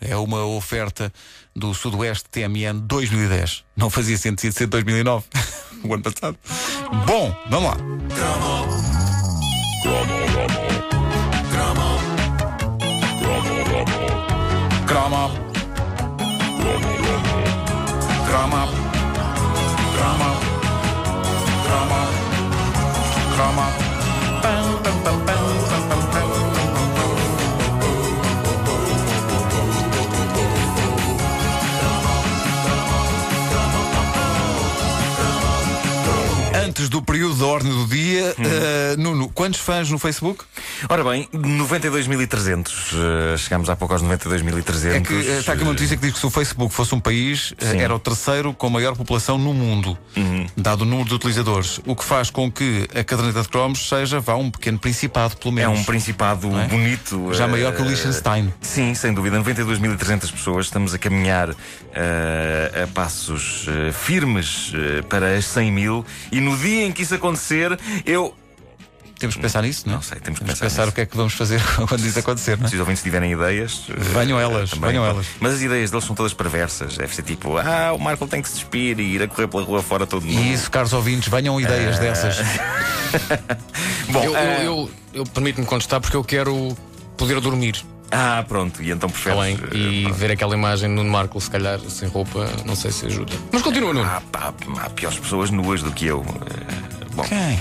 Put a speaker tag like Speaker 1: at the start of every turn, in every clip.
Speaker 1: É uma oferta do Sudoeste TMN 2010. Não fazia sentido ser 2009, o ano passado. Bom, vamos lá. Croma. Croma. Croma. Antes do período ordem do dia, eh, Nuno, quantos fãs no Facebook?
Speaker 2: Ora bem, 92.300. eh, chegámos há pouco aos 92.300.
Speaker 1: É que eh, está aqui uma notícia que diz que se o Facebook fosse um país,
Speaker 2: Sim.
Speaker 1: era o terceiro com maior população no mundo, dado o número de utilizadores. O que faz com que a caderneta de cromos seja, vá, um pequeno principado, pelo
Speaker 2: É
Speaker 1: menos.
Speaker 2: um principado
Speaker 1: é?
Speaker 2: bonito.
Speaker 1: Já
Speaker 2: eh,
Speaker 1: maior que o Liechtenstein.
Speaker 2: Sim, sem dúvida. 92.300 pessoas. Estamos a caminhar eh, a passos firmes para as 100 mil. E no dia em que isso acontecer, eu.
Speaker 1: Temos que pensar nisso, não é?
Speaker 2: Não sei, temos que
Speaker 1: Temos
Speaker 2: pensar
Speaker 1: pensar
Speaker 2: nisso.
Speaker 1: o que é que vamos fazer quando isso acontecer, não é?
Speaker 2: Se os ouvintes tiverem ideias. eh,
Speaker 1: Venham elas,
Speaker 2: também.
Speaker 1: venham elas.
Speaker 2: Mas as ideias deles são todas perversas. Deve ser tipo, ah, o Marco tem que se despir e ir a correr pela rua fora todo mundo.
Speaker 1: E isso, caros ouvintes, venham ideias dessas.
Speaker 2: Bom,
Speaker 3: Eu,
Speaker 2: eh,
Speaker 3: eu, eu, eu permito-me contestar porque eu quero poder dormir
Speaker 2: Ah, pronto. E então preferes.
Speaker 3: além
Speaker 2: eh,
Speaker 3: e
Speaker 2: pronto.
Speaker 3: ver aquela imagem no Marco, se calhar sem roupa, não sei se ajuda. Mas continua, Nuno.
Speaker 2: Há, há, há piores pessoas nuas do que eu. Eh, Bom.
Speaker 1: Quem?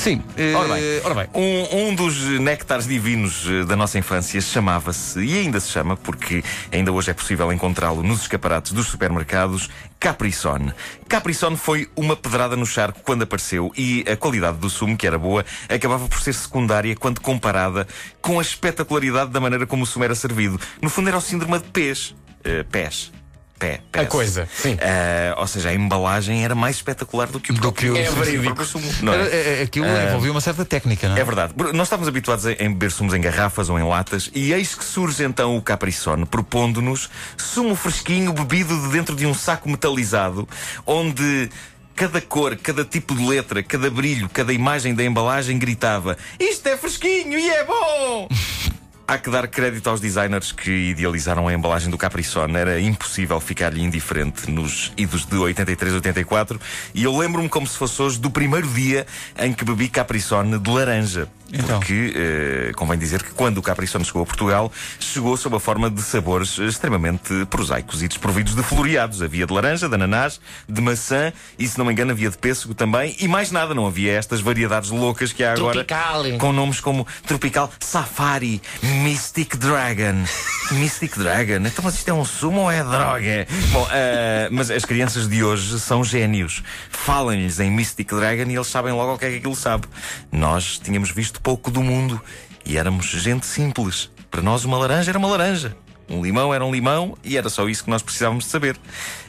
Speaker 1: Sim. eh,
Speaker 2: Ora bem,
Speaker 1: ora bem.
Speaker 2: Um, um dos néctares divinos eh, da nossa infância chamava-se, e ainda se chama, porque ainda hoje é possível encontrá-lo nos escaparates dos supermercados, Capricone. Capricone foi uma pedrada no charco quando apareceu e a qualidade do sumo, que era boa, acabava por ser secundária quando comparada com a espetacularidade da maneira como o sumo era servido. No fundo era o síndrome de pés. Eh, pés. Pé.
Speaker 3: A coisa, sim.
Speaker 2: Eh, ou seja, a embalagem era mais espetacular do que o
Speaker 1: Do que o-
Speaker 3: É verídico.
Speaker 2: sumo. não é?
Speaker 1: Era- eh, Aquilo envolvia uma certa técnica, não é?
Speaker 2: É verdade. Nós estávamos habituados a beber sumos em garrafas ou em latas e eis que surge então o Capricone propondo-nos sumo fresquinho bebido de dentro de um saco metalizado onde cada cor, cada tipo de letra, cada brilho, cada imagem da embalagem gritava isto é fresquinho e é bom! Há que dar crédito aos designers que idealizaram a embalagem do Capricone. Era impossível ficar-lhe indiferente nos idos de 83, 84. E eu lembro-me como se fosse hoje do primeiro dia em que bebi Capricone de laranja.
Speaker 1: Então.
Speaker 2: Porque eh, convém dizer que quando o Capricone chegou a Portugal, chegou sob a forma de sabores extremamente prosaicos e desprovidos de floreados. Havia de laranja, de ananás, de maçã e, se não me engano, havia de pêssego também. E mais nada, não havia estas variedades loucas que há agora.
Speaker 3: Tropical.
Speaker 2: Com nomes como Tropical Safari, Mystic Dragon. Mystic Dragon? Então, mas isto é um sumo ou é droga? Bom, eh, mas as crianças de hoje são génios. Falem-lhes em Mystic Dragon e eles sabem logo o que é que aquilo sabe. Nós tínhamos visto pouco do mundo e éramos gente simples. Para nós, uma laranja era uma laranja. Um limão era um limão e era só isso que nós precisávamos de saber.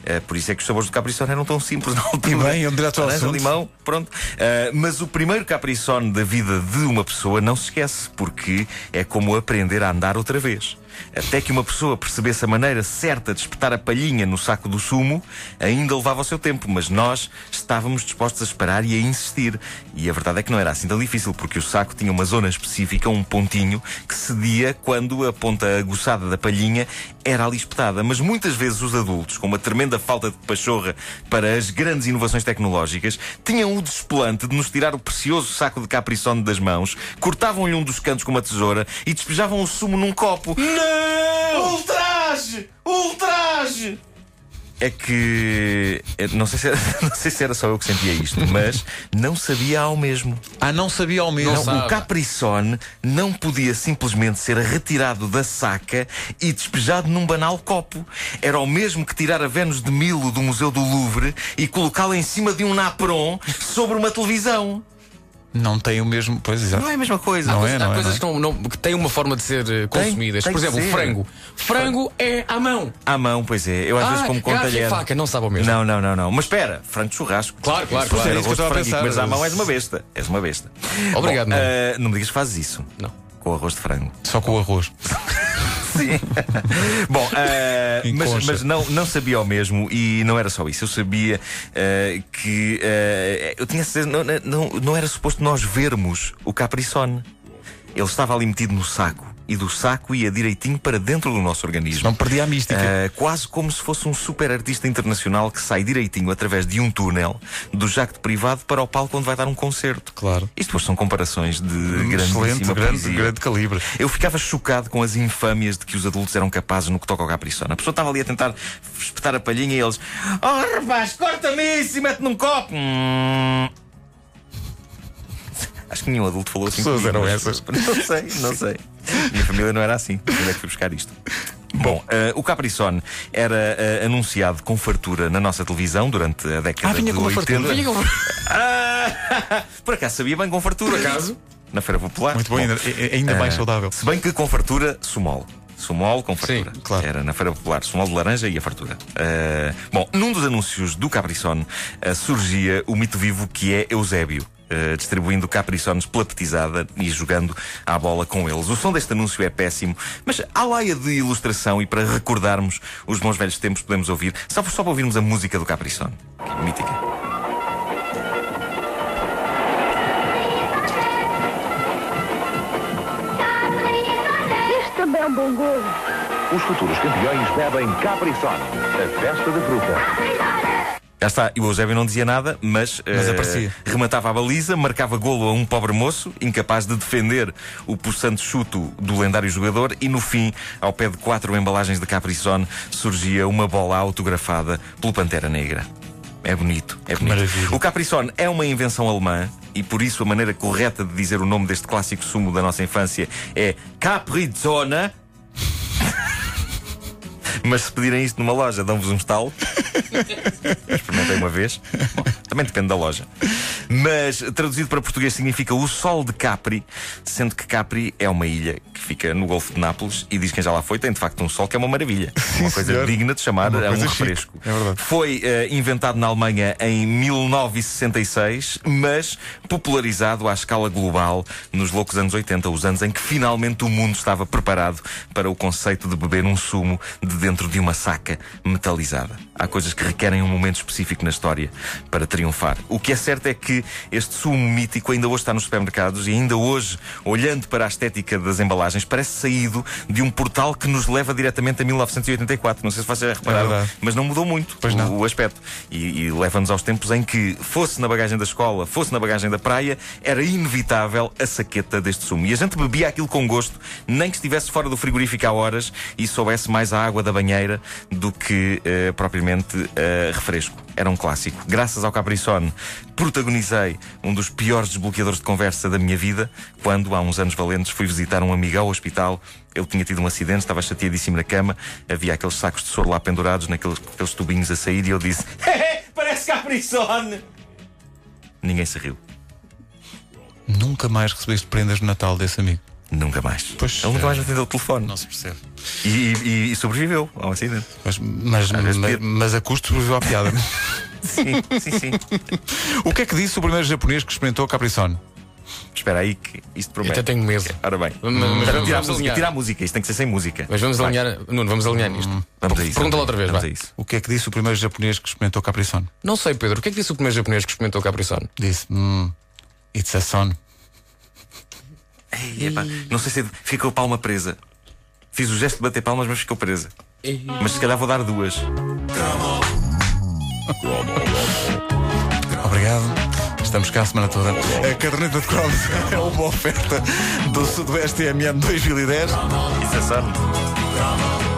Speaker 2: Eh, por isso é que os sabores do Capricone eram tão simples na altura.
Speaker 1: E bem, iam direto ao
Speaker 2: Laranja, limão, pronto. Uh, mas o primeiro capriçone da vida de uma pessoa não se esquece, porque é como aprender a andar outra vez. Até que uma pessoa percebesse a maneira certa de espetar a palhinha no saco do sumo, ainda levava o seu tempo, mas nós estávamos dispostos a esperar e a insistir. E a verdade é que não era assim tão difícil, porque o saco tinha uma zona específica, um pontinho, que cedia quando a ponta aguçada da palhinha era ali espetada. Mas muitas vezes os adultos, com uma tremenda falta de pachorra para as grandes inovações tecnológicas, tinham o desplante de nos tirar o precioso saco de capriçone das mãos, cortavam-lhe um dos cantos com uma tesoura e despejavam o sumo num copo. Não! Ultraje! Ultraje! É que. Não sei, se era, não sei se era só eu que sentia isto, mas não sabia ao mesmo.
Speaker 1: Ah, não sabia ao mesmo.
Speaker 3: Não
Speaker 2: Não, o. Capricone não podia simplesmente ser retirado da saca e despejado num banal copo. Era o mesmo que tirar a Vênus de Milo do Museu do Louvre e colocá-la em cima de um napron sobre uma televisão.
Speaker 1: Não tem o mesmo. Pois exato.
Speaker 2: Não é a mesma coisa.
Speaker 1: Não é,
Speaker 3: Há
Speaker 1: não é,
Speaker 3: coisas
Speaker 1: não é?
Speaker 3: que, não, não- que têm uma forma de ser eh, consumidas.
Speaker 2: tem
Speaker 3: Por
Speaker 2: que
Speaker 3: exemplo,
Speaker 2: ser.
Speaker 3: frango. Frango é à mão.
Speaker 2: À mão, pois é. Eu às vezes
Speaker 3: Ah,
Speaker 2: como com
Speaker 3: garfo e
Speaker 2: talher.
Speaker 3: faca, não sabe ao mesmo.
Speaker 2: Não, não, não, não. Mas espera, frango de churrasco.
Speaker 3: Claro, claro, claro.
Speaker 2: for
Speaker 1: Era isso que eu
Speaker 2: arroz de
Speaker 1: estava a
Speaker 2: frango e
Speaker 1: pensar.
Speaker 2: comeres à mão, és uma besta. És uma besta.
Speaker 3: Obrigado,
Speaker 2: Bom,
Speaker 3: Nuno.
Speaker 2: ah, não me digas que fazes isso.
Speaker 3: Não.
Speaker 2: Com arroz de frango.
Speaker 1: Só com o arroz.
Speaker 2: Sim. Bom,
Speaker 1: Em
Speaker 2: mas, mas não, não sabia ao mesmo e não era só isso. Eu sabia ah, que ah, eu tinha certeza, não, não, não era suposto nós vermos o Capricone. Ele estava ali metido no saco. E do saco ia direitinho para dentro do nosso organismo.
Speaker 1: Não perdia a mística.
Speaker 2: Uh, quase como se fosse um super artista internacional que sai direitinho através de um túnel do jacto privado para o palco onde vai dar um concerto.
Speaker 1: Claro.
Speaker 2: Isto depois são comparações de grandíssima
Speaker 1: grande, grande calibre.
Speaker 2: Eu ficava chocado com as infâmias de que os adultos eram capazes no que toca ao Capricorn. A pessoa estava ali a tentar espetar a palhinha e eles Oh rapaz, corta-me isso e mete num copo Hum. Acho que nenhum adulto falou assim
Speaker 1: Pessoas
Speaker 2: comigo,
Speaker 1: eram essas.
Speaker 2: Não sei, não sei Minha família não era assim Onde é que fui buscar isto? Bom, eh, o Capricorn era eh, anunciado com fartura na nossa televisão durante a década
Speaker 1: Ah, vinha
Speaker 2: de
Speaker 1: com uma
Speaker 2: 80.
Speaker 1: fartura.
Speaker 3: Vinha com-
Speaker 2: Ah, por acaso sabia bem com fartura.
Speaker 3: Por acaso?
Speaker 2: Na Feira Popular.
Speaker 1: Muito bom, ainda, é- é ainda mais
Speaker 2: Ah,
Speaker 1: saudável.
Speaker 2: Se bem que com fartura, sumol. Sumol com fartura.
Speaker 3: Sim,
Speaker 1: claro.
Speaker 2: Era na Feira Popular, sumol de laranja e a fartura. Ah, bom, num dos anúncios do Capricorn ah, surgia o mito vivo que é Eusébio. Ah, distribuindo Capricorns pela petizada e jogando à bola com eles. O som deste anúncio é péssimo, mas à laia de ilustração e para recordarmos os bons velhos tempos, podemos ouvir, só, só para ouvirmos a música do Capricorn. Que mítica.
Speaker 4: Este também é um bom golo.
Speaker 5: Os futuros campeões bebem Capri-Sun, a festa da fruta.
Speaker 2: Já está, e o Eusébio não dizia nada, mas,
Speaker 1: Mas
Speaker 2: eh,
Speaker 1: aparecia.
Speaker 2: rematava a baliza, marcava golo a um pobre moço, incapaz de defender o possante chuto do lendário jogador, e no fim, ao pé de quatro embalagens de Capricorn, surgia uma bola autografada pelo Pantera Negra. É bonito, é bonito.
Speaker 1: maravilha.
Speaker 2: O Capricorn é uma invenção alemã e por isso a maneira correta de dizer o nome deste clássico sumo da nossa infância é Caprizona. Mas se pedirem isto numa loja, dão-vos um estalo. Experimentei uma vez. Bom, também depende da loja. Mas traduzido para português significa o sol de Capri, sendo que Capri é uma ilha que fica no Golfo de Nápoles e diz quem já lá foi, tem de facto um sol que é uma maravilha. uma coisa
Speaker 1: senhor.
Speaker 2: digna de chamar a um
Speaker 1: coisa chique.
Speaker 2: refresco.
Speaker 1: É verdade.
Speaker 2: Foi eh, inventado na Alemanha em 1966, mas popularizado à escala global nos loucos anos 80, os anos em que finalmente o mundo estava preparado para o conceito de beber um sumo de dentro de uma saca metalizada. Há coisas que requerem um momento específico na história para triunfar. O que é certo é que este sumo mítico ainda hoje está nos supermercados e ainda hoje, olhando para a estética das embalagens, parece saído de um portal que nos leva diretamente a 1984. Não sei se vocês já repararam,
Speaker 1: verdade.
Speaker 2: mas não mudou muito
Speaker 1: não.
Speaker 2: o aspecto. E, e leva-nos aos tempos em que, fosse na bagagem da escola, fosse na bagagem da praia, era inevitável a saqueta deste sumo. E a gente bebia aquilo com gosto, nem que estivesse fora do frigorífico há horas e soubesse mais a água da banheira do que eh, propriamente eh, refresco. Era um clássico. Graças ao Capricorn, protagonizei um dos piores desbloqueadores de conversa da minha vida, quando, há uns anos valentes, fui visitar um amigo ao hospital. Ele tinha tido um acidente, estava chateadíssimo na cama, havia aqueles sacos de soro lá pendurados, naqueles aqueles tubinhos a sair, e eu disse: Parece Capricorn! Ninguém se riu.
Speaker 1: Nunca mais recebeste prendas de Natal desse amigo.
Speaker 2: Nunca mais.
Speaker 1: Pois,
Speaker 2: Ele nunca
Speaker 1: é.
Speaker 2: mais atendeu o telefone.
Speaker 1: Não se percebe.
Speaker 2: E, e- e sobreviveu ao acidente.
Speaker 1: Mas, mas,
Speaker 2: vezes
Speaker 1: mas, mas a custo sobreviveu à piada.
Speaker 2: Sim, sim, sim.
Speaker 1: o que é que disse o primeiro japonês que experimentou a Capricorn?
Speaker 2: Espera aí que isto
Speaker 3: Eu
Speaker 2: promete.
Speaker 3: até tenho medo.
Speaker 2: Ora bem.
Speaker 3: Mas- mas
Speaker 2: Espera,
Speaker 3: vamos-
Speaker 2: tirar, a
Speaker 3: vamos
Speaker 2: música,
Speaker 3: alinhar.
Speaker 2: a música, isto tem que ser sem música.
Speaker 3: Mas vamos
Speaker 2: Vai.
Speaker 3: alinhar. Nuno, vamos alinhar nisto.
Speaker 2: Vamos a isso.
Speaker 3: Pergunta lá
Speaker 2: vamos
Speaker 3: outra vez,
Speaker 2: Vamos
Speaker 3: vai.
Speaker 2: a isso.
Speaker 1: O que é que disse o primeiro japonês que experimentou Capricorn?
Speaker 3: Não sei, Pedro. O que é que disse o primeiro japonês que experimentou Capricorn?
Speaker 1: Disse: hum, It's a son.
Speaker 2: Ei, epá, não sei se ficou a palma presa. Fiz o gesto de bater palmas, mas ficou presa. Mas se calhar vou dar duas.
Speaker 1: Obrigado. Estamos cá a semana toda. A caderneta de cromos é uma oferta do Sudoeste TMN 2010.
Speaker 2: Isso é sorte.